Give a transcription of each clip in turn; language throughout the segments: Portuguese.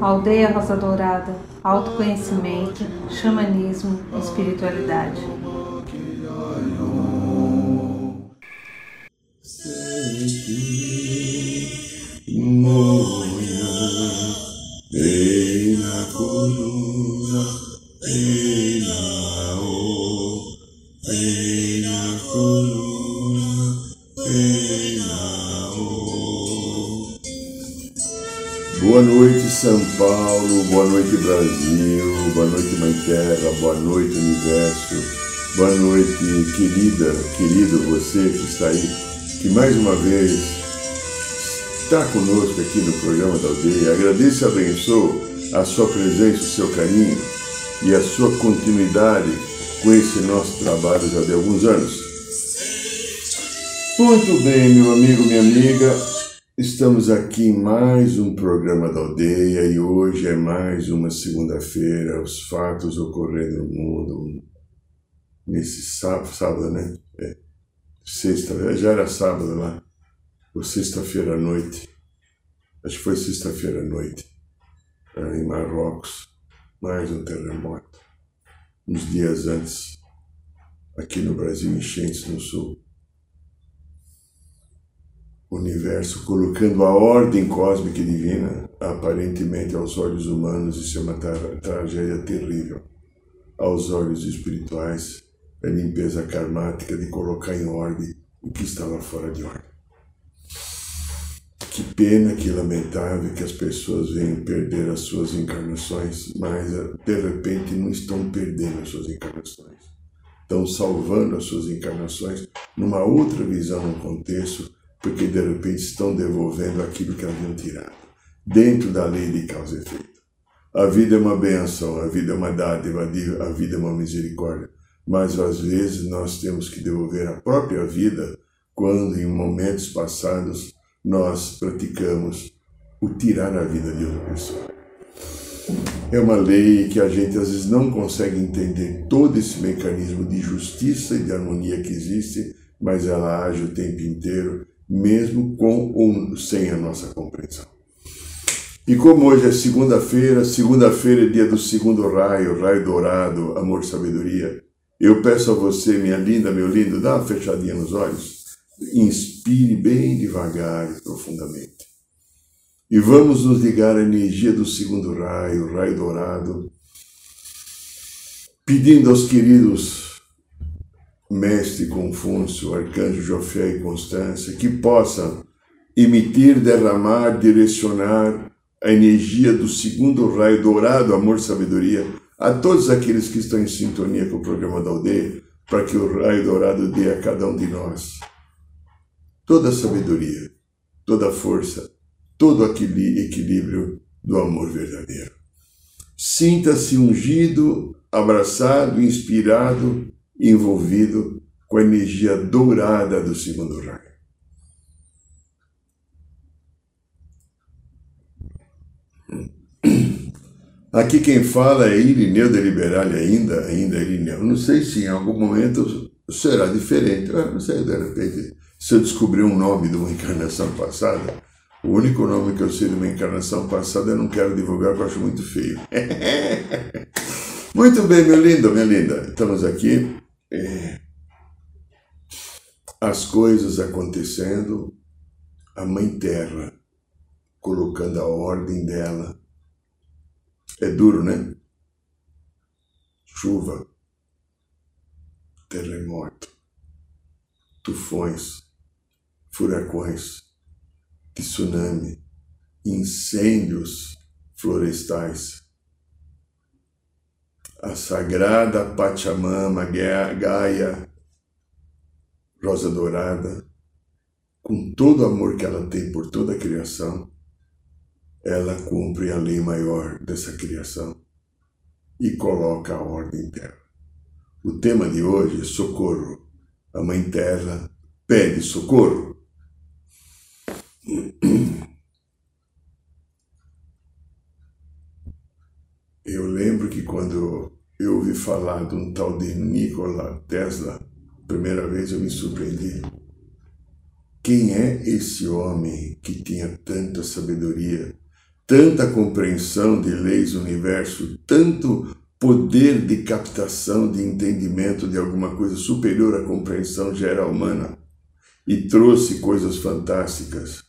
Aldeia Rosa Dourada, autoconhecimento, xamanismo, espiritualidade. moya Paulo, boa noite Brasil, boa noite Mãe Terra, boa noite Universo, boa noite querida, querido você que está aí, que mais uma vez está conosco aqui no programa da aldeia. Agradeço e abençoo a sua presença, o seu carinho e a sua continuidade com esse nosso trabalho já de alguns anos. Muito bem, meu amigo, minha amiga, estamos aqui em mais um programa da aldeia e hoje é mais uma segunda-feira, os fatos ocorrendo no mundo nesse sábado, sábado né? É, sexta, já era sábado lá ou sexta-feira à noite, acho que foi sexta-feira à noite, em Marrocos, mais um terremoto. Uns dias antes, aqui no Brasil, enchentes no sul. Universo colocando a ordem cósmica e divina, aparentemente aos olhos humanos, isso é uma tra tragédia terrível. Aos olhos espirituais, é limpeza karmática de colocar em ordem o que estava fora de ordem. Que pena, que lamentável que as pessoas venham perder as suas encarnações, mas de repente não estão perdendo as suas encarnações. Estão salvando as suas encarnações numa outra visão, num contexto, porque de repente estão devolvendo aquilo que haviam tirado, dentro da lei de causa e efeito. A vida é uma benção, a vida é uma dádiva, a vida é uma misericórdia, mas às vezes nós temos que devolver a própria vida quando, em momentos passados, nós praticamos o tirar a vida de outra pessoa. É uma lei que a gente às vezes não consegue entender todo esse mecanismo de justiça e de harmonia que existe, mas ela age o tempo inteiro, mesmo com ou sem a nossa compreensão. E como hoje é segunda-feira, segunda-feira é dia do segundo raio, raio dourado, amor, sabedoria, eu peço a você, minha linda, meu lindo, dá uma fechadinha nos olhos inspire bem devagar e profundamente. E vamos nos ligar à energia do segundo raio, raio dourado, pedindo aos queridos Mestre Confúcio, Arcanjo Jofé e Constância que possam emitir, derramar, direcionar a energia do segundo raio dourado, amor, sabedoria, a todos aqueles que estão em sintonia com o programa da aldeia, para que o raio dourado dê a cada um de nós toda a sabedoria, toda a força, todo aquele equilíbrio do amor verdadeiro. Sinta-se ungido, abraçado, inspirado, envolvido com a energia dourada do segundo raio. Aqui quem fala é Irineu de Liberale ainda, ainda Irineu. Não sei se em algum momento será diferente. Eu não sei, de repente se eu descobrir um nome de uma encarnação passada, o único nome que eu sei de uma encarnação passada eu não quero divulgar porque eu acho muito feio. muito bem, meu lindo, minha linda. Estamos aqui. É, as coisas acontecendo, a Mãe Terra colocando a ordem dela. É duro, né? Chuva, terremoto, tufões, furacões, tsunami, incêndios florestais. A sagrada Pachamama, Gaia, Rosa Dourada, com todo o amor que ela tem por toda a criação, ela cumpre a lei maior dessa criação e coloca a ordem dela. O tema de hoje é socorro. A Mãe Terra pede socorro. Eu lembro que quando eu ouvi falar de um tal de Nikola Tesla, primeira vez eu me surpreendi. quem é esse homem que tinha tanta sabedoria, tanta compreensão de leis do universo, tanto poder de captação, de entendimento de alguma coisa superior à compreensão geral humana e trouxe coisas fantásticas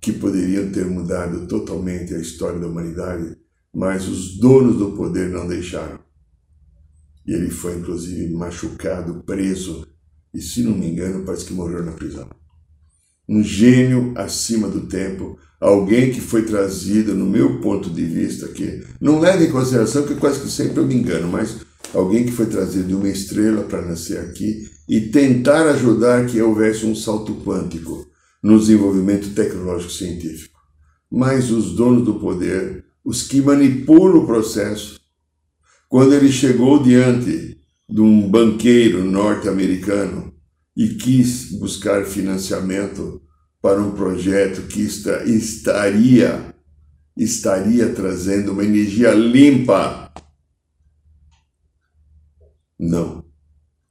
que poderiam ter mudado totalmente a história da humanidade, mas os donos do poder não deixaram. E ele foi inclusive machucado, preso, e se não me engano, parece que morreu na prisão. Um gênio acima do tempo, alguém que foi trazido, no meu ponto de vista, que não leva em consideração que quase que sempre eu me engano, mas alguém que foi trazido de uma estrela para nascer aqui e tentar ajudar que houvesse um salto quântico no desenvolvimento tecnológico científico. Mas os donos do poder, os que manipulam o processo, quando ele chegou diante de um banqueiro norte-americano e quis buscar financiamento para um projeto que estaria estaria trazendo uma energia limpa. Não,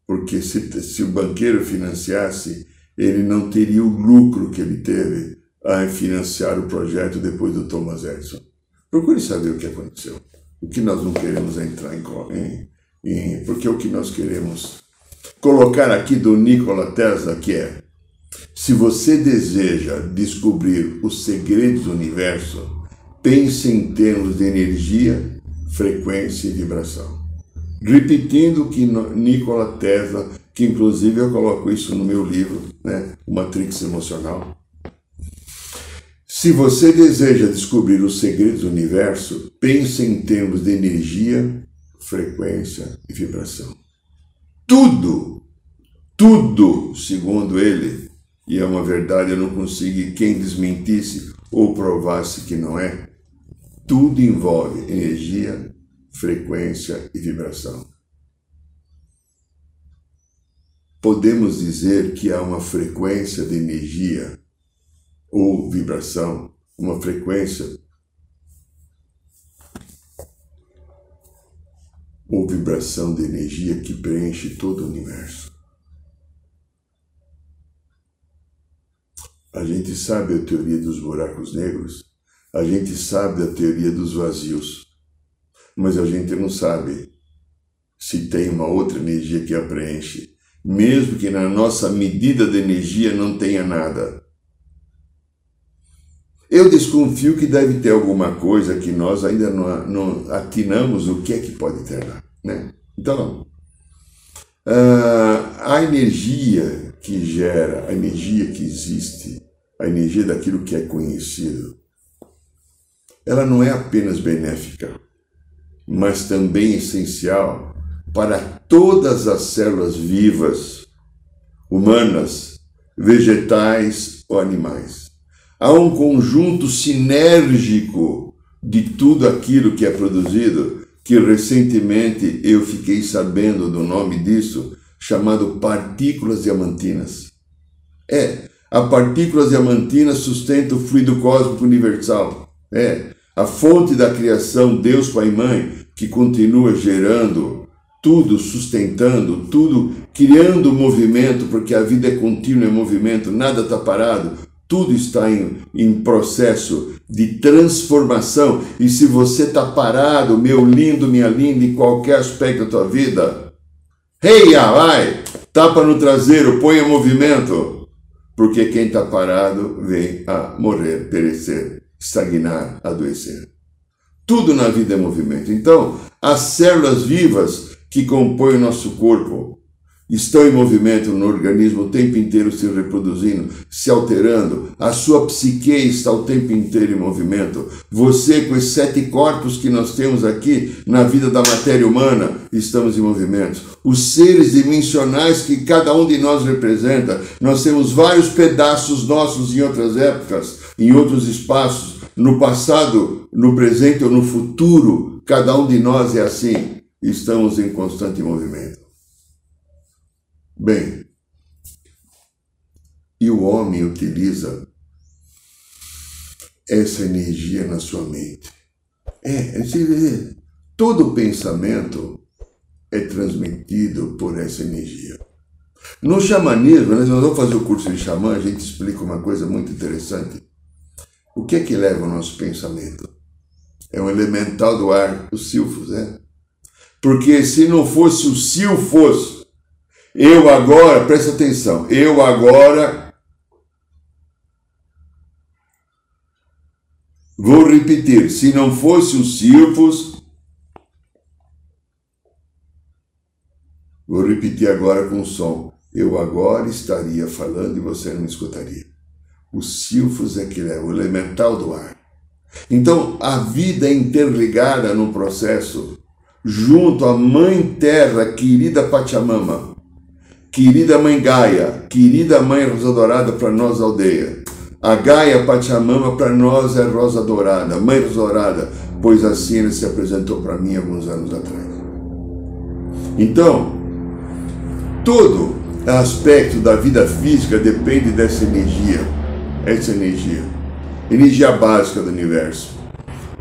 porque se, se o banqueiro financiasse, ele não teria o lucro que ele teve a financiar o projeto depois do Thomas Edison. Procure saber o que aconteceu. O que nós não queremos entrar em, em, em porque o que nós queremos colocar aqui do Nikola Tesla que é se você deseja descobrir os segredos do universo, pense em termos de energia, frequência e vibração. Repetindo que Nikola Tesla, que inclusive eu coloco isso no meu livro, né, o Matrix Emocional, se você deseja descobrir os segredos do universo, pense em termos de energia, frequência e vibração. Tudo, tudo, segundo ele, e é uma verdade, eu não consigo quem desmentisse ou provasse que não é, tudo envolve energia, frequência e vibração. Podemos dizer que há uma frequência de energia ou vibração, uma frequência ou vibração de energia que preenche todo o universo. A gente sabe a teoria dos buracos negros, a gente sabe a teoria dos vazios, mas a gente não sabe se tem uma outra energia que a preenche, mesmo que na nossa medida de energia não tenha nada. Eu desconfio que deve ter alguma coisa que nós ainda não, não atinamos o que é que pode ter lá. Né? Então, uh, a energia que gera, a energia que existe, a energia daquilo que é conhecido, ela não é apenas benéfica, mas também essencial para todas as células vivas, humanas, vegetais ou animais há um conjunto sinérgico de tudo aquilo que é produzido, que recentemente eu fiquei sabendo do nome disso, chamado partículas diamantinas. É, a partículas diamantinas sustenta o fluido cósmico universal. É, a fonte da criação, Deus Pai e Mãe, que continua gerando tudo, sustentando tudo, criando movimento, porque a vida é contínua, é movimento, nada está parado tudo está em, em processo de transformação. E se você está parado, meu lindo, minha linda, em qualquer aspecto da tua vida, reia, vai, tapa no traseiro, põe em movimento. Porque quem está parado vem a morrer, perecer, estagnar, adoecer. Tudo na vida é movimento. Então, as células vivas que compõem o nosso corpo, estão em movimento no organismo o tempo inteiro se reproduzindo, se alterando, a sua psique está o tempo inteiro em movimento. Você, com os sete corpos que nós temos aqui na vida da matéria humana, estamos em movimento. Os seres dimensionais que cada um de nós representa, nós temos vários pedaços nossos em outras épocas, em outros espaços, no passado, no presente ou no futuro, cada um de nós é assim. Estamos em constante movimento. Bem, e o homem utiliza essa energia na sua mente. É, é todo pensamento é transmitido por essa energia. No xamanismo, nós vamos fazer o curso de xamã, a gente explica uma coisa muito interessante. O que é que leva o nosso pensamento? É um elemental do ar, o silfos, né? Porque se não fosse o silfos, eu agora, presta atenção, eu agora vou repetir, se não fosse o silfos, vou repetir agora com som eu agora estaria falando e você não escutaria. O silfos é que é o elemental do ar. Então, a vida é interligada no processo, junto à Mãe Terra, querida Pachamama, querida Mãe Gaia, querida Mãe Rosa Dourada para nós, aldeia. A Gaia Pachamama para nós é Rosa Dourada, Mãe Rosa Dourada, pois assim ele se apresentou para mim alguns anos atrás. Então, todo aspecto da vida física depende dessa energia, essa energia, energia básica do universo.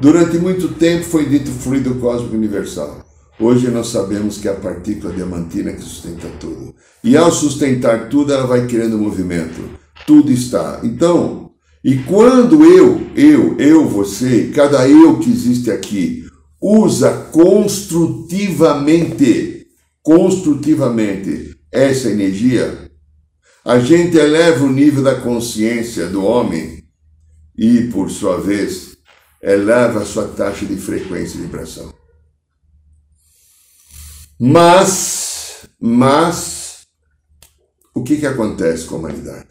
Durante muito tempo foi dito fluido cósmico universal. Hoje nós sabemos que é a partícula diamantina que sustenta tudo. E ao sustentar tudo, ela vai criando movimento. Tudo está. Então, e quando eu, eu, eu, você, cada eu que existe aqui, usa construtivamente, construtivamente essa energia, a gente eleva o nível da consciência do homem e, por sua vez, eleva a sua taxa de frequência e vibração. Mas, mas, o que, que acontece com a humanidade?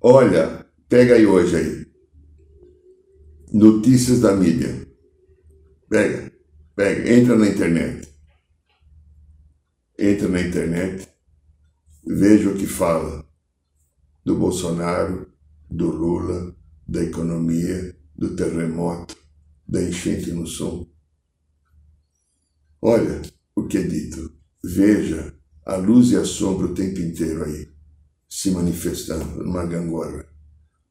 Olha, pega aí hoje aí. Notícias da mídia. Pega, pega, entra na internet entra na internet, veja o que fala do Bolsonaro, do Lula, da economia, do terremoto, da enchente no sul. Olha o que é dito. Veja a luz e a sombra o tempo inteiro aí, se manifestando numa gangorra.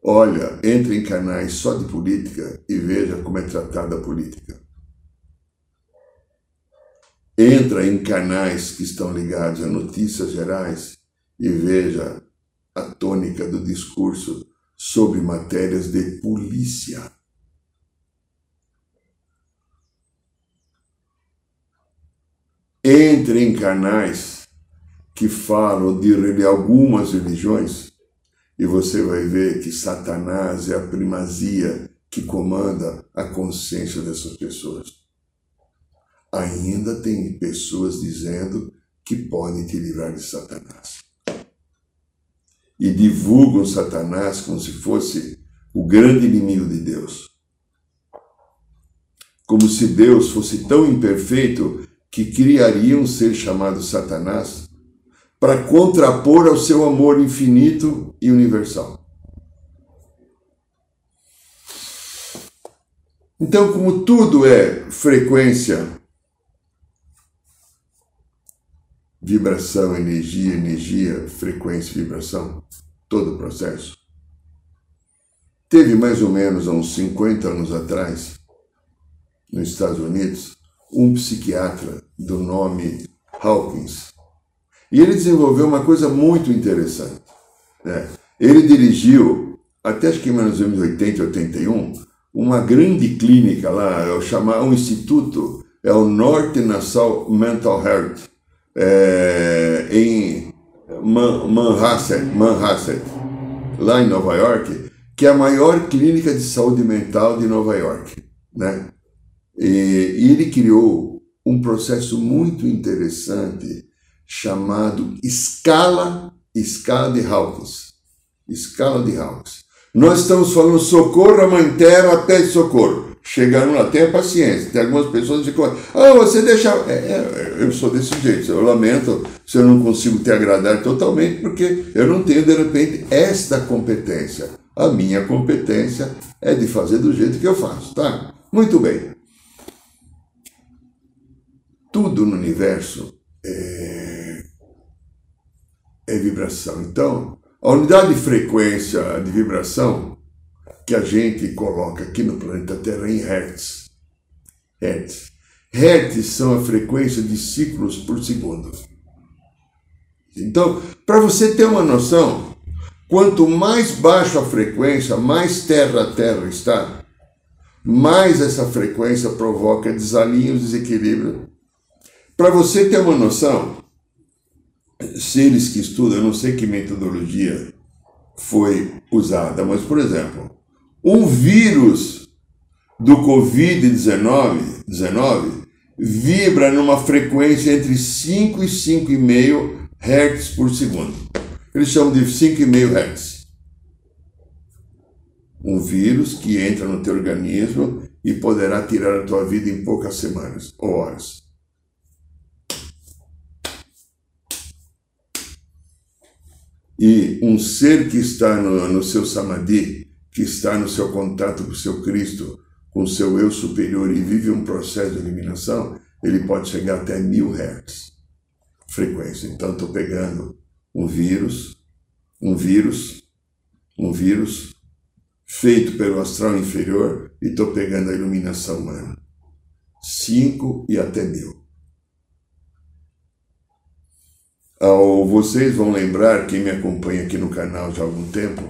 Olha, entre em canais só de política e veja como é tratada a política entra em canais que estão ligados a notícias gerais e veja a tônica do discurso sobre matérias de polícia. Entre em canais que falam de algumas religiões e você vai ver que Satanás é a primazia que comanda a consciência dessas pessoas ainda tem pessoas dizendo que podem te livrar de Satanás. E divulgam Satanás como se fosse o grande inimigo de Deus. Como se Deus fosse tão imperfeito que criaria um ser chamado Satanás para contrapor ao seu amor infinito e universal. Então, como tudo é frequência vibração, energia, energia, frequência, vibração, todo o processo. Teve mais ou menos há uns 50 anos atrás, nos Estados Unidos, um psiquiatra do nome Hawkins. E ele desenvolveu uma coisa muito interessante. Né? Ele dirigiu, até acho que em 1980, 81, uma grande clínica lá, é chamar um instituto, é o North Nassau Mental Health é, em Manhasset, Manhasset, lá em Nova York, que é a maior clínica de saúde mental de Nova York. Né? E, e ele criou um processo muito interessante chamado escala, escala de Hawkins. Escala de Hawkins. Nós estamos falando socorro a mãe terra, pede socorro chegaram lá, tenha paciência. Tem algumas pessoas que ficam, ah, você deixa. É, é, eu sou desse jeito, eu lamento se eu não consigo te agradar totalmente, porque eu não tenho, de repente, esta competência. A minha competência é de fazer do jeito que eu faço, tá? Muito bem. Tudo no universo é, é vibração. Então, a unidade de frequência de vibração que a gente coloca aqui no planeta Terra em Hertz. Hertz. Hertz são a frequência de ciclos por segundo. Então, para você ter uma noção, quanto mais baixa a frequência, mais terra a terra está, mais essa frequência provoca desalinho, desequilíbrio. Para você ter uma noção, seres que estudam, eu não sei que metodologia foi usada, mas, por exemplo, um vírus do Covid-19 19, vibra numa frequência entre 5 e 5,5 Hz por segundo. Eles chamam de 5,5 Hz. Um vírus que entra no teu organismo e poderá tirar a tua vida em poucas semanas ou horas. E um ser que está no, no seu samadhi, que está no seu contato com o seu Cristo, com o seu eu superior e vive um processo de eliminação, ele pode chegar até mil hertz frequência. Então, estou pegando um vírus, um vírus, um vírus feito pelo astral inferior e estou pegando a iluminação humana. Cinco e até mil. Ao, vocês vão lembrar, quem me acompanha aqui no canal já há algum tempo,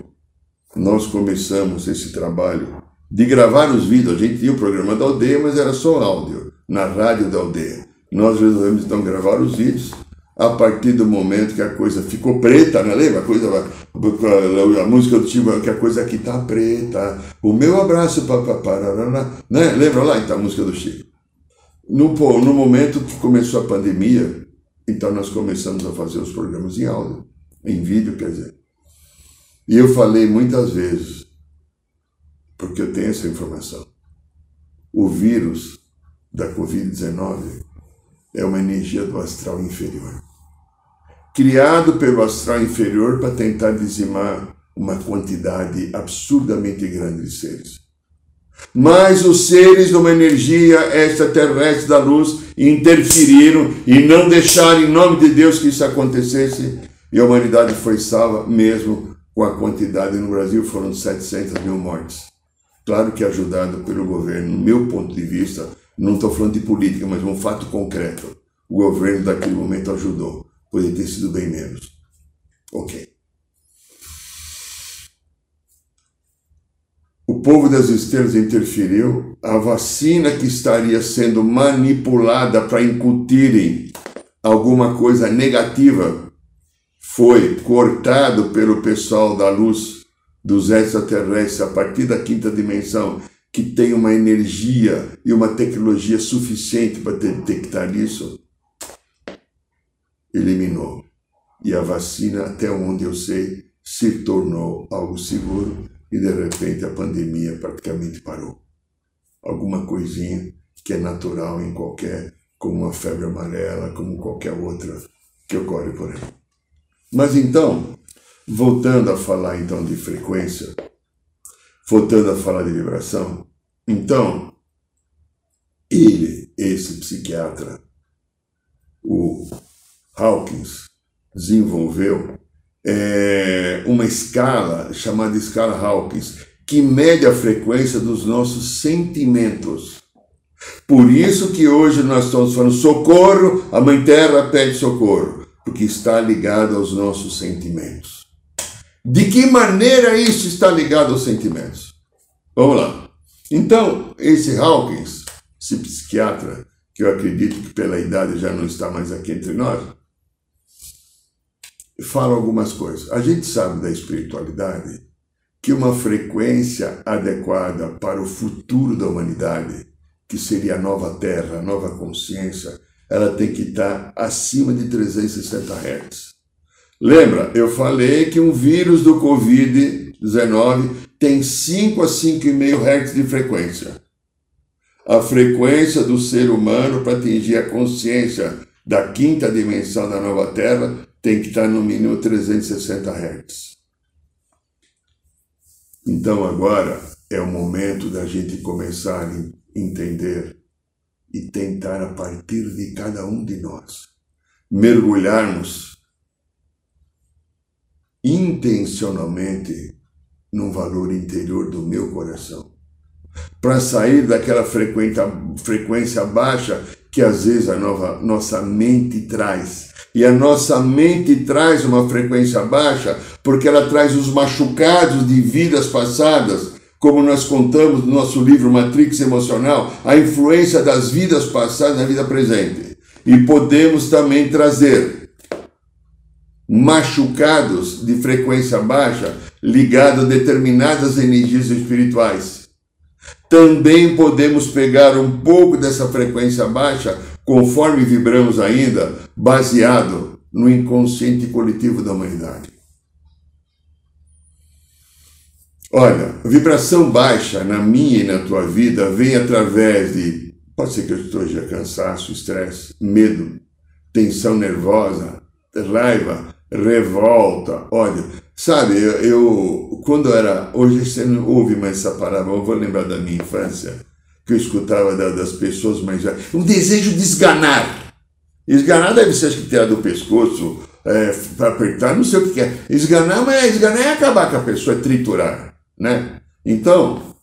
nós começamos esse trabalho de gravar os vídeos. A gente tinha o programa da aldeia, mas era só áudio, na rádio da aldeia. Nós resolvemos então gravar os vídeos a partir do momento que a coisa ficou preta, né? lembra? A, coisa, a música do tipo que a coisa aqui tá preta, o meu abraço, papapá, né? lembra lá então a música do Chico? No, no momento que começou a pandemia, então nós começamos a fazer os programas em áudio, em vídeo, quer dizer. E eu falei muitas vezes, porque eu tenho essa informação, o vírus da Covid-19 é uma energia do astral inferior. Criado pelo astral inferior para tentar dizimar uma quantidade absurdamente grande de seres. Mas os seres de uma energia extraterrestre da luz interferiram e não deixaram, em nome de Deus, que isso acontecesse. E a humanidade foi salva, mesmo com a quantidade no Brasil, foram 700 mil mortes. Claro que ajudado pelo governo, no meu ponto de vista, não estou falando de política, mas um fato concreto. O governo daquele momento ajudou. Poderia ter sido bem menos. Ok. O povo das estrelas interferiu. A vacina que estaria sendo manipulada para incutirem alguma coisa negativa foi cortado pelo pessoal da luz dos extraterrestres a partir da quinta dimensão que tem uma energia e uma tecnologia suficiente para detectar isso, eliminou. E a vacina, até onde eu sei, se tornou algo seguro e de repente a pandemia praticamente parou. Alguma coisinha que é natural em qualquer, como uma febre amarela, como qualquer outra que ocorre por aí. Mas então, voltando a falar então de frequência, voltando a falar de vibração, então, ele, esse psiquiatra, o Hawkins, desenvolveu é, uma escala chamada escala Hawkins, que mede a frequência dos nossos sentimentos. Por isso que hoje nós estamos falando socorro, a Mãe Terra pede socorro, porque está ligado aos nossos sentimentos. De que maneira isso está ligado aos sentimentos? Vamos lá. Então, esse Hawkins, esse psiquiatra, que eu acredito que pela idade já não está mais aqui entre nós, fala algumas coisas. A gente sabe da espiritualidade que uma frequência adequada para o futuro da humanidade, que seria a nova Terra, a nova consciência, ela tem que estar acima de 360 Hz. Lembra, eu falei que um vírus do Covid-19 tem 5 a 5,5 Hz de frequência. A frequência do ser humano para atingir a consciência da quinta dimensão da nova Terra tem que estar no mínimo 360 Hz. Então agora é o momento da gente começar a entender e tentar a partir de cada um de nós mergulharmos intencionalmente num valor interior do meu coração. Para sair daquela frequência baixa que às vezes a nova, nossa mente traz. E a nossa mente traz uma frequência baixa porque ela traz os machucados de vidas passadas, como nós contamos no nosso livro Matrix Emocional, a influência das vidas passadas na vida presente. E podemos também trazer machucados de frequência baixa ligados a determinadas energias espirituais. Também podemos pegar um pouco dessa frequência baixa, conforme vibramos ainda, baseado no inconsciente coletivo da humanidade. Olha, vibração baixa na minha e na tua vida vem através de, pode ser que eu esteja cansaço, estresse, medo, tensão nervosa, raiva, revolta. Olha, sabe, eu, eu quando era, hoje você não ouve mais essa palavra, eu vou lembrar da minha infância, que eu escutava da, das pessoas mais velhas, um desejo de esganar. Esganar deve ser acho que tirar do pescoço, é, para apertar, não sei o que é. Esganar, mas esganar é acabar com a pessoa, é triturar, né? Então,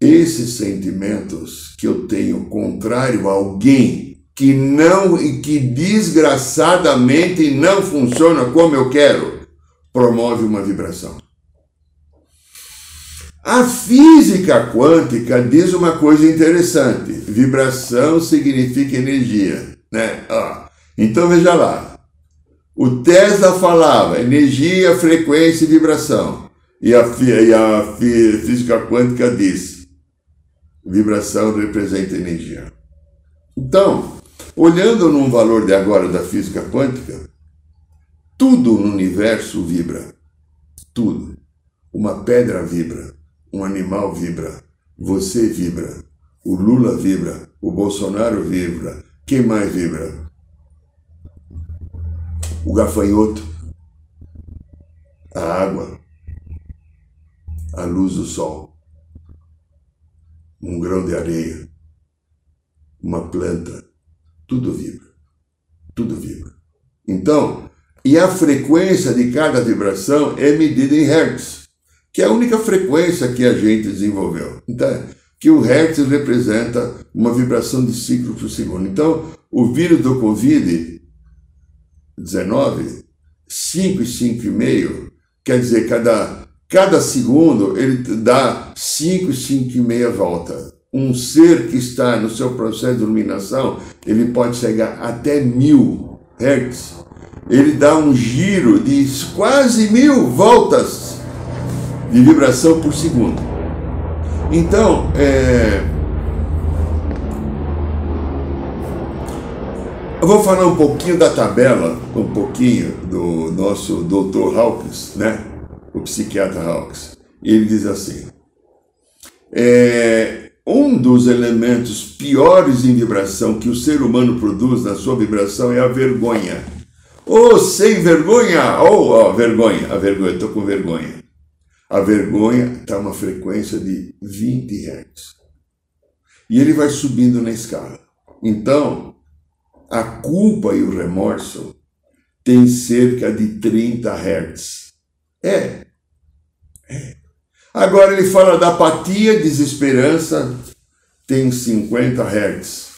esses sentimentos que eu tenho contrário a alguém que não e que desgraçadamente não funciona como eu quero, promove uma vibração. A física quântica diz uma coisa interessante: vibração significa energia, né? Ah, então veja lá. O Tesla falava energia, frequência e vibração. E a, e a física quântica diz: vibração representa energia. Então, Olhando num valor de agora da física quântica, tudo no universo vibra. Tudo. Uma pedra vibra, um animal vibra, você vibra, o Lula vibra, o Bolsonaro vibra. Quem mais vibra? O gafanhoto, a água, a luz do sol, um grão de areia, uma planta, tudo vibra. Tudo vibra. Então, e a frequência de cada vibração é medida em hertz, que é a única frequência que a gente desenvolveu. Então, que o hertz representa uma vibração de ciclo por segundo. Então, o vírus do Covid-19, 5 e 5,5, quer dizer, cada, cada segundo ele dá 5 e 5,5 volta um ser que está no seu processo de iluminação, ele pode chegar até mil hertz. Ele dá um giro de quase mil voltas de vibração por segundo. Então, é... eu vou falar um pouquinho da tabela, um pouquinho do nosso Dr. Hawkins, né? O psiquiatra Hawkins. Ele diz assim: é, um dos elementos piores em vibração que o ser humano produz na sua vibração é a vergonha. Ô, oh, sem vergonha! Ô, oh, oh, vergonha, a vergonha, estou com vergonha. A vergonha está uma frequência de 20 Hz. E ele vai subindo na escala. Então, a culpa e o remorso têm cerca de 30 Hz. É. É. Agora ele fala da apatia, desesperança, tem 50 Hz.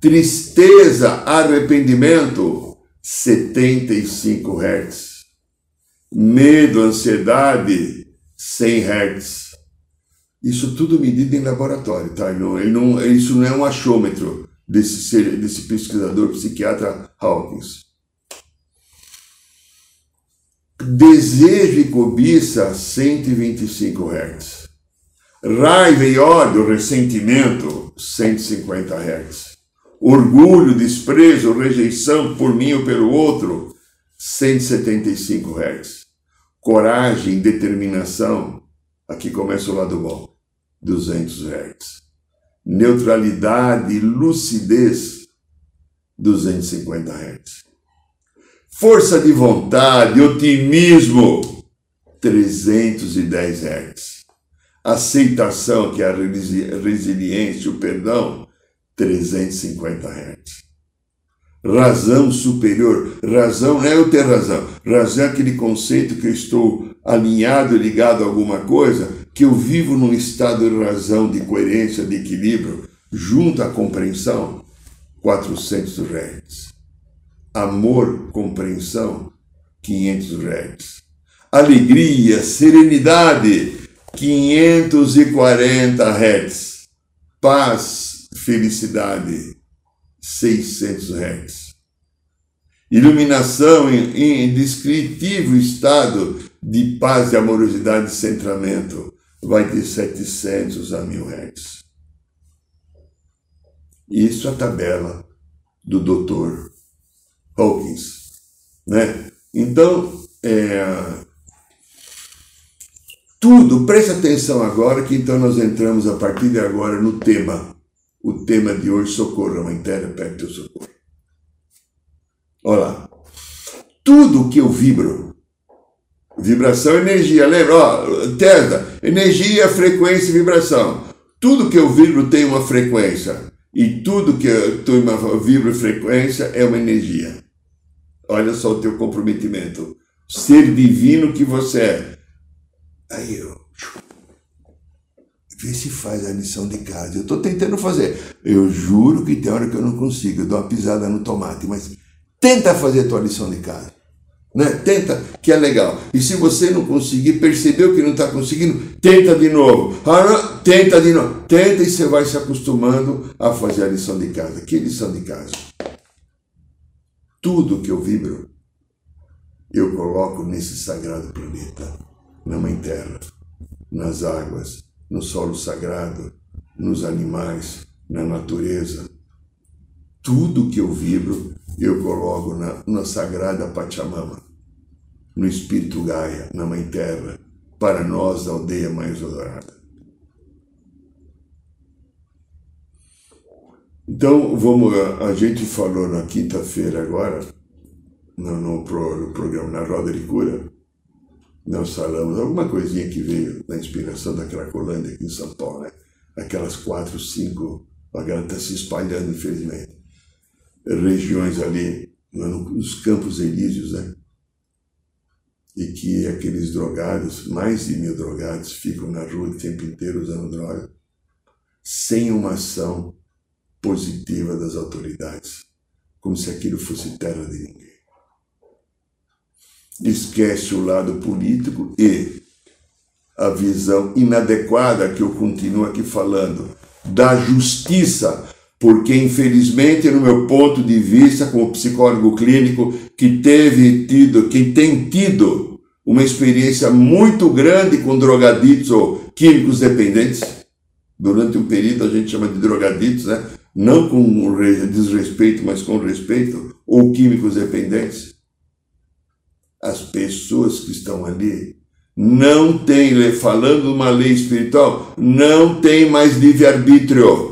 Tristeza, arrependimento, 75 Hz. Medo, ansiedade, 100 Hz. Isso tudo medido em laboratório, tá? Não, ele não, isso não é um achômetro desse, desse pesquisador psiquiatra Hawkins. Desejo e cobiça, 125 Hz. Raiva e ódio, ressentimento, 150 Hz. Orgulho, desprezo, rejeição por mim ou pelo outro, 175 Hz. Coragem, determinação, aqui começa o lado bom, 200 Hz. Neutralidade, lucidez, 250 Hz força de vontade, otimismo, 310 Hz. Aceitação, que é a resiliência, o perdão, 350 Hz. Razão superior, razão não é eu ter razão, razão é aquele conceito que eu estou alinhado, ligado a alguma coisa, que eu vivo num estado de razão, de coerência, de equilíbrio, junto à compreensão, 400 Hz. Amor, compreensão, 500 Hz. Alegria, serenidade, 540 Hz. Paz, felicidade, 600 Hz. Iluminação em indescritível estado de paz, de amorosidade e centramento, vai de 700 a 1000 Hz. Isso é a tabela do Dr. Hawkins. Né? Então, é, tudo, preste atenção agora que então nós entramos a partir de agora no tema. O tema de hoje, socorro, mãe terra, perto teu socorro. Olha lá. Tudo que eu vibro, vibração, energia, lembra? Ó, Tesla, energia, frequência e vibração. Tudo que eu vibro tem uma frequência. E tudo que eu vibro frequência é uma energia. Olha só o teu comprometimento. Ser divino que você é. Aí eu. Vê se faz a lição de casa. Eu estou tentando fazer. Eu juro que tem hora que eu não consigo. Eu dou uma pisada no tomate. Mas tenta fazer a tua lição de casa. Né? Tenta, que é legal. E se você não conseguir, percebeu que não está conseguindo, tenta de novo. Ah, tenta de novo. Tenta e você vai se acostumando a fazer a lição de casa. Que lição de casa? Tudo que eu vibro, eu coloco nesse sagrado planeta, na Mãe Terra, nas águas, no solo sagrado, nos animais, na natureza. Tudo que eu vibro, eu coloco na, na sagrada Pachamama, no Espírito Gaia, na Mãe Terra, para nós da aldeia mais adorada. Então, vamos, a gente falou na quinta-feira agora, no, no, pro, no, programa Na Roda de Cura, nós falamos alguma coisinha que veio da inspiração da Cracolândia aqui em São Paulo, né? Aquelas quatro, cinco, agora está se espalhando, infelizmente regiões ali, nos Campos Elíseos, né? E que aqueles drogados, mais de mil drogados, ficam na rua o tempo inteiro usando droga, sem uma ação positiva das autoridades, como se aquilo fosse terra de ninguém. Esquece o lado político e a visão inadequada que eu continuo aqui falando da justiça porque infelizmente, no meu ponto de vista, como psicólogo clínico, que teve tido, que tem tido uma experiência muito grande com drogaditos ou químicos dependentes, durante um período a gente chama de drogaditos, né? não com desrespeito, mas com respeito, ou químicos dependentes. As pessoas que estão ali não têm, falando uma lei espiritual, não tem mais livre-arbítrio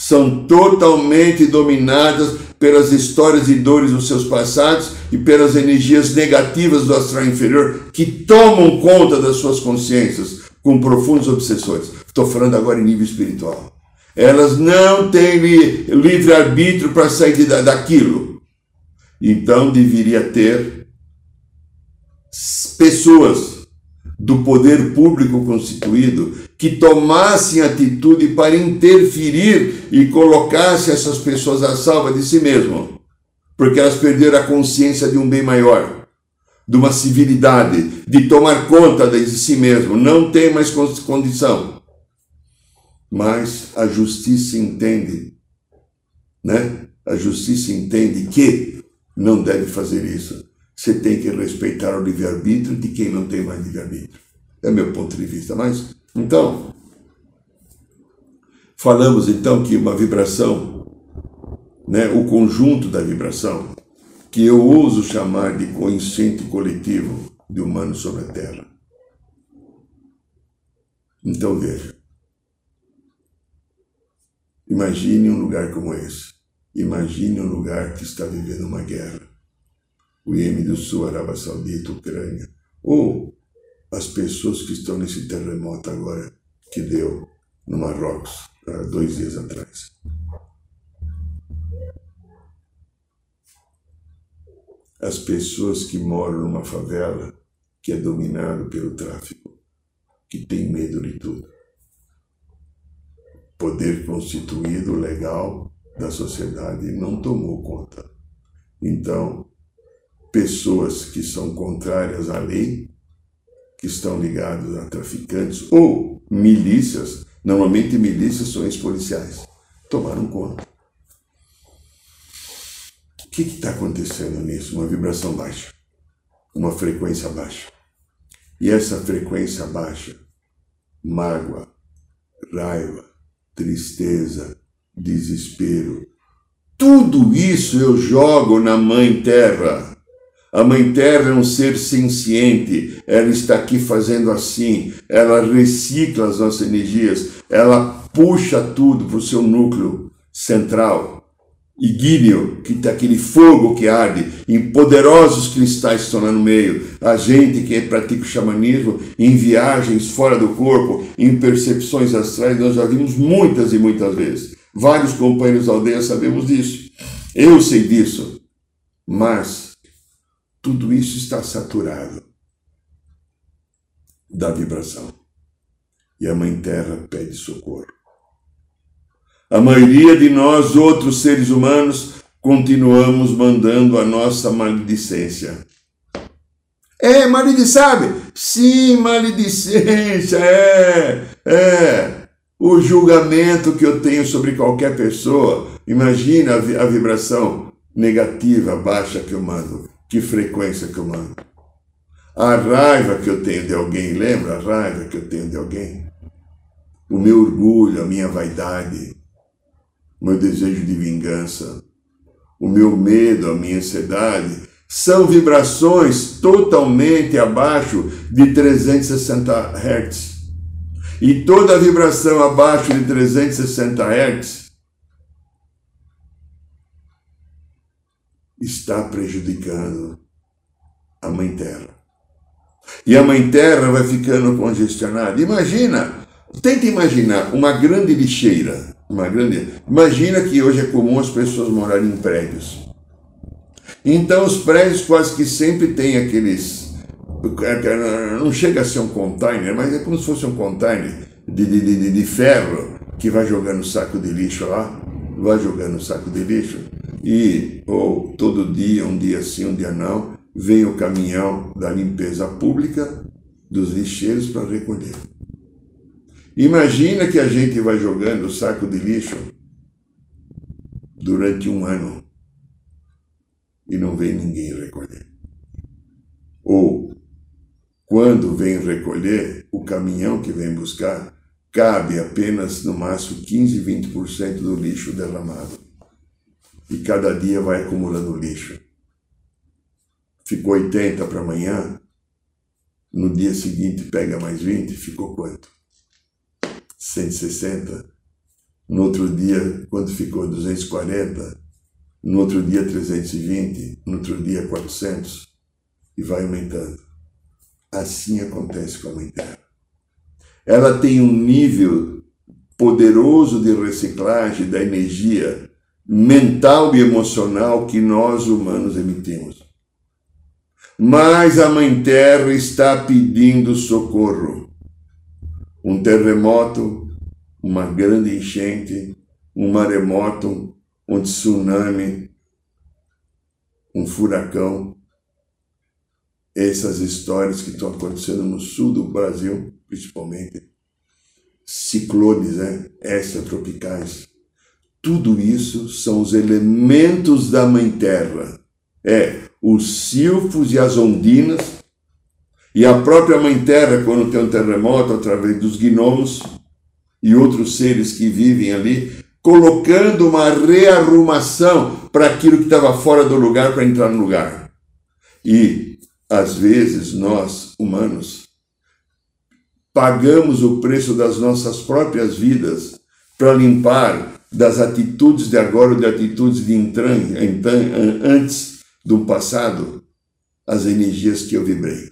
são totalmente dominadas pelas histórias e dores dos seus passados e pelas energias negativas do astral inferior que tomam conta das suas consciências com profundas obsessões. Estou falando agora em nível espiritual. Elas não têm livre-arbítrio para sair daquilo. Então deveria ter pessoas do poder público constituído que tomassem atitude para interferir e colocassem essas pessoas à salva de si mesmo, porque elas perderam a consciência de um bem maior, de uma civilidade, de tomar conta de si mesmo, não tem mais condição. Mas a justiça entende, né? A justiça entende que não deve fazer isso você tem que respeitar o livre-arbítrio de quem não tem mais livre-arbítrio. É meu ponto de vista. Mas, então, falamos então que uma vibração, né, o conjunto da vibração, que eu ouso chamar de consciente coletivo de humanos sobre a Terra. Então veja. Imagine um lugar como esse. Imagine um lugar que está vivendo uma guerra o Iêmen do Sul, Arábia Saudita, Ucrânia, ou as pessoas que estão nesse terremoto agora que deu no Marrocos, há dois dias atrás. As pessoas que moram numa favela que é dominado pelo tráfico, que tem medo de tudo. poder constituído legal da sociedade não tomou conta. Então, pessoas que são contrárias à lei, que estão ligadas a traficantes ou milícias, normalmente milícias são ex-policiais, tomaram conta. O que está acontecendo nisso? Uma vibração baixa, uma frequência baixa. E essa frequência baixa, mágoa, raiva, tristeza, desespero, tudo isso eu jogo na Mãe Terra. A Mãe Terra é um ser senciente, ela está aqui fazendo assim, ela recicla as nossas energias, ela puxa tudo para o seu núcleo central Igíneo, que tem aquele fogo que arde, em poderosos cristais estão lá no meio, a gente que pratica o xamanismo, em viagens fora do corpo, em percepções astrais, nós já vimos muitas e muitas vezes. Vários companheiros da aldeia sabemos disso. Eu sei disso. Mas tudo isso está saturado da vibração. E a Mãe Terra pede socorro. A maioria de nós, outros seres humanos, continuamos mandando a nossa maledicência. É, maledicência? Sim, maledicência, é, é. O julgamento que eu tenho sobre qualquer pessoa, imagina a vibração negativa, baixa que eu mando, que frequência que eu mando. A raiva que eu tenho de alguém, lembra a raiva que eu tenho de alguém? O meu orgulho, a minha vaidade, o meu desejo de vingança, o meu medo, a minha ansiedade, são vibrações totalmente abaixo de 360 Hz. E toda vibração abaixo de 360 Hz está prejudicando a Mãe Terra. E a Mãe Terra vai ficando congestionada. Imagina, tenta imaginar uma grande lixeira uma grande. Imagina que hoje é comum as pessoas morarem em prédios. Então os prédios quase que sempre têm aqueles. Não chega a ser um container, mas é como se fosse um container de, de, de, de ferro que vai jogando saco de lixo lá, vai jogando saco de lixo e ou todo dia, um dia sim, um dia não, vem o caminhão da limpeza pública dos lixeiros para recolher. Imagina que a gente vai jogando o saco de lixo durante um ano e não vem ninguém recolher. Ou, quando vem recolher, o caminhão que vem buscar cabe apenas no máximo 15, 20% do lixo derramado. E cada dia vai acumulando lixo. Ficou 80 para amanhã, no dia seguinte pega mais 20, ficou quanto? 160, no outro dia, quando ficou 240, no outro dia 320, no outro dia 400, e vai aumentando. Assim acontece com a Mãe Terra. Ela tem um nível poderoso de reciclagem da energia mental e emocional que nós humanos emitimos. Mas a Mãe Terra está pedindo socorro um terremoto, uma grande enchente, um maremoto, um tsunami, um furacão. Essas histórias que estão acontecendo no sul do Brasil, principalmente, ciclones, né? extratropicais. Tudo isso são os elementos da Mãe Terra. É, os silfos e as ondinas e a própria Mãe Terra, quando tem um terremoto, através dos gnomos e outros seres que vivem ali, colocando uma rearrumação para aquilo que estava fora do lugar para entrar no lugar. E, às vezes, nós, humanos, pagamos o preço das nossas próprias vidas para limpar das atitudes de agora ou de atitudes de entran, antes do passado as energias que eu vibrei.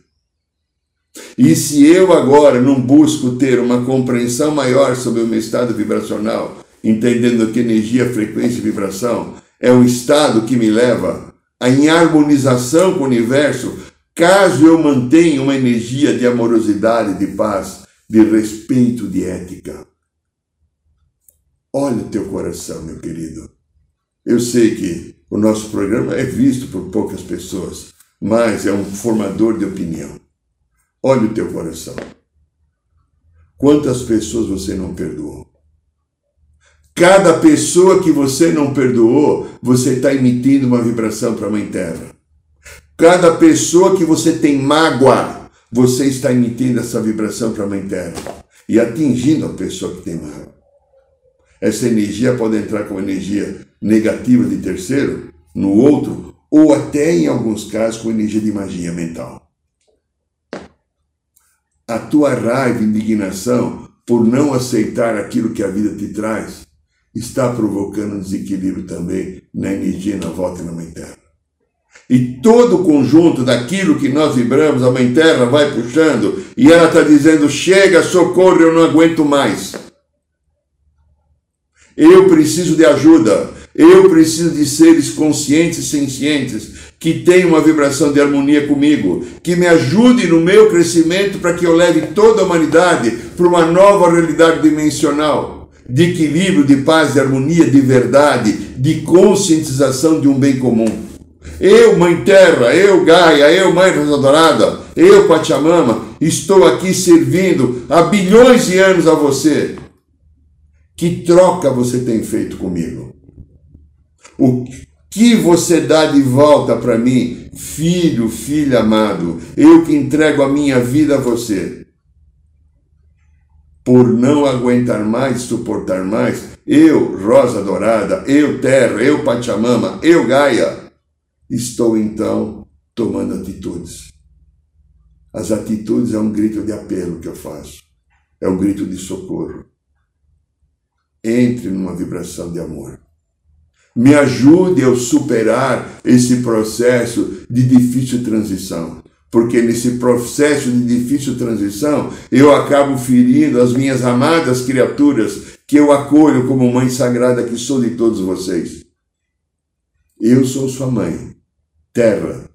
E se eu agora não busco ter uma compreensão maior sobre o meu estado vibracional, entendendo que energia, frequência e vibração é o estado que me leva em harmonização com o universo, caso eu mantenha uma energia de amorosidade, de paz, de respeito, de ética. Olha o teu coração, meu querido. Eu sei que o nosso programa é visto por poucas pessoas, mas é um formador de opinião. Olha o teu coração. Quantas pessoas você não perdoou? Cada pessoa que você não perdoou, você está emitindo uma vibração para a Mãe Terra. Cada pessoa que você tem mágoa, você está emitindo essa vibração para a Mãe Terra e atingindo a pessoa que tem mágoa. Essa energia pode entrar como energia negativa de terceiro no outro, ou até em alguns casos com energia de magia mental. A tua raiva e indignação por não aceitar aquilo que a vida te traz está provocando um desequilíbrio também na energia, na volta e na Mãe Terra. E todo o conjunto daquilo que nós vibramos, a Mãe Terra vai puxando e ela está dizendo: chega, socorro, eu não aguento mais. Eu preciso de ajuda. Eu preciso de seres conscientes e sencientes que tenham uma vibração de harmonia comigo, que me ajude no meu crescimento para que eu leve toda a humanidade para uma nova realidade dimensional de equilíbrio, de paz, de harmonia, de verdade, de conscientização de um bem comum. Eu, Mãe Terra, eu, Gaia, eu, Mãe Rosa Dourada, eu, Pachamama, estou aqui servindo há bilhões de anos a você. Que troca você tem feito comigo? O que você dá de volta para mim, filho, filha amado? Eu que entrego a minha vida a você. Por não aguentar mais, suportar mais, eu, Rosa Dourada, eu, Terra, eu, Pachamama, eu, Gaia, estou então tomando atitudes. As atitudes é um grito de apelo que eu faço, é um grito de socorro. Entre numa vibração de amor. Me ajude a superar esse processo de difícil transição. Porque nesse processo de difícil transição, eu acabo ferindo as minhas amadas criaturas que eu acolho como mãe sagrada que sou de todos vocês. Eu sou sua mãe, Terra,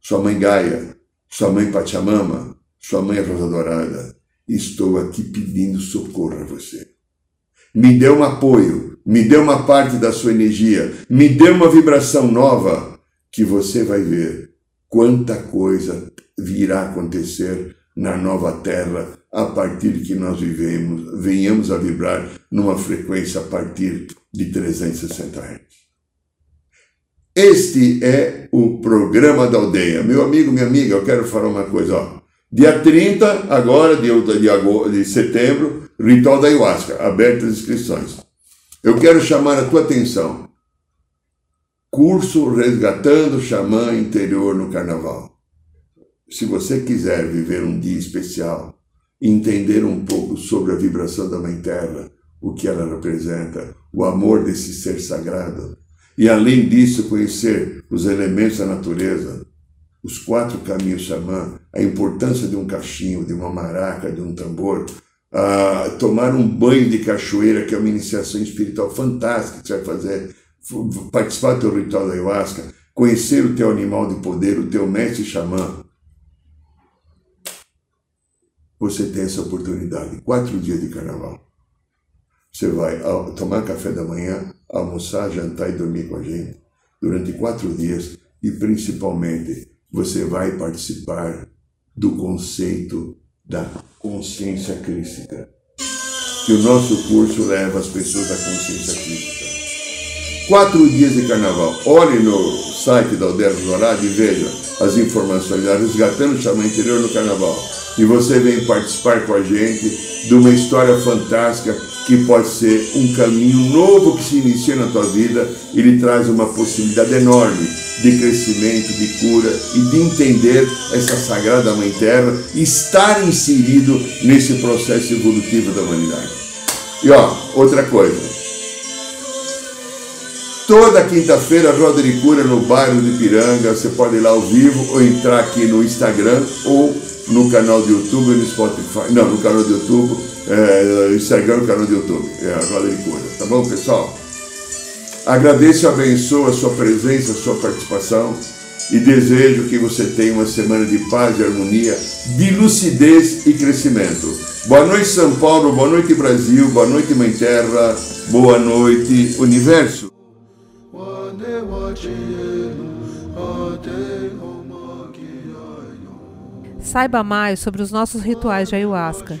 sua mãe Gaia, sua mãe Pachamama, sua mãe Rosa Dourada. Estou aqui pedindo socorro a você. Me dê um apoio, me dê uma parte da sua energia, me dê uma vibração nova, que você vai ver quanta coisa virá acontecer na nova Terra a partir que nós vivemos, venhamos a vibrar numa frequência a partir de 360 Hz. Este é o programa da aldeia. Meu amigo, minha amiga, eu quero falar uma coisa. Ó. Dia 30, agora, de, de, de setembro, ritual da ayahuasca, abertas as inscrições. Eu quero chamar a tua atenção. Curso Resgatando o Xamã Interior no Carnaval. Se você quiser viver um dia especial, entender um pouco sobre a vibração da Mãe Terra, o que ela representa, o amor desse ser sagrado, e além disso conhecer os elementos da natureza, os quatro caminhos xamã, a importância de um cachinho, de uma maraca, de um tambor, a tomar um banho de cachoeira, que é uma iniciação espiritual fantástica que você vai fazer, participar do teu ritual da ayahuasca, conhecer o teu animal de poder, o teu mestre xamã. Você tem essa oportunidade, quatro dias de carnaval. Você vai tomar café da manhã, almoçar, jantar e dormir com a gente durante quatro dias e principalmente você vai participar do conceito da consciência crística, que o nosso curso leva as pessoas à consciência crística. Quatro dias de carnaval. Olhe no site da Aldeia Dourado e veja as informações da Resgatando o Xamã Interior no Carnaval. E você vem participar com a gente de uma história fantástica que pode ser um caminho novo que se inicia na tua vida. Ele traz uma possibilidade enorme de crescimento, de cura e de entender essa sagrada Mãe Terra e estar inserido nesse processo evolutivo da humanidade. E ó, outra coisa. Toda quinta-feira, roda de cura no bairro de Piranga. Você pode ir lá ao vivo ou entrar aqui no Instagram ou no canal do YouTube ou no Spotify. Não, no canal do YouTube, é, Instagram no canal do YouTube. É a roda de cura. Tá bom, pessoal? Agradeço e abençoo a sua presença, a sua participação. e desejo que você tenha uma semana de paz e harmonia, de lucidez e crescimento. Boa noite, São Paulo, boa noite, Brasil, boa noite, Mãe Terra, boa noite, Universo. Saiba mais sobre os nossos rituais de ayahuasca,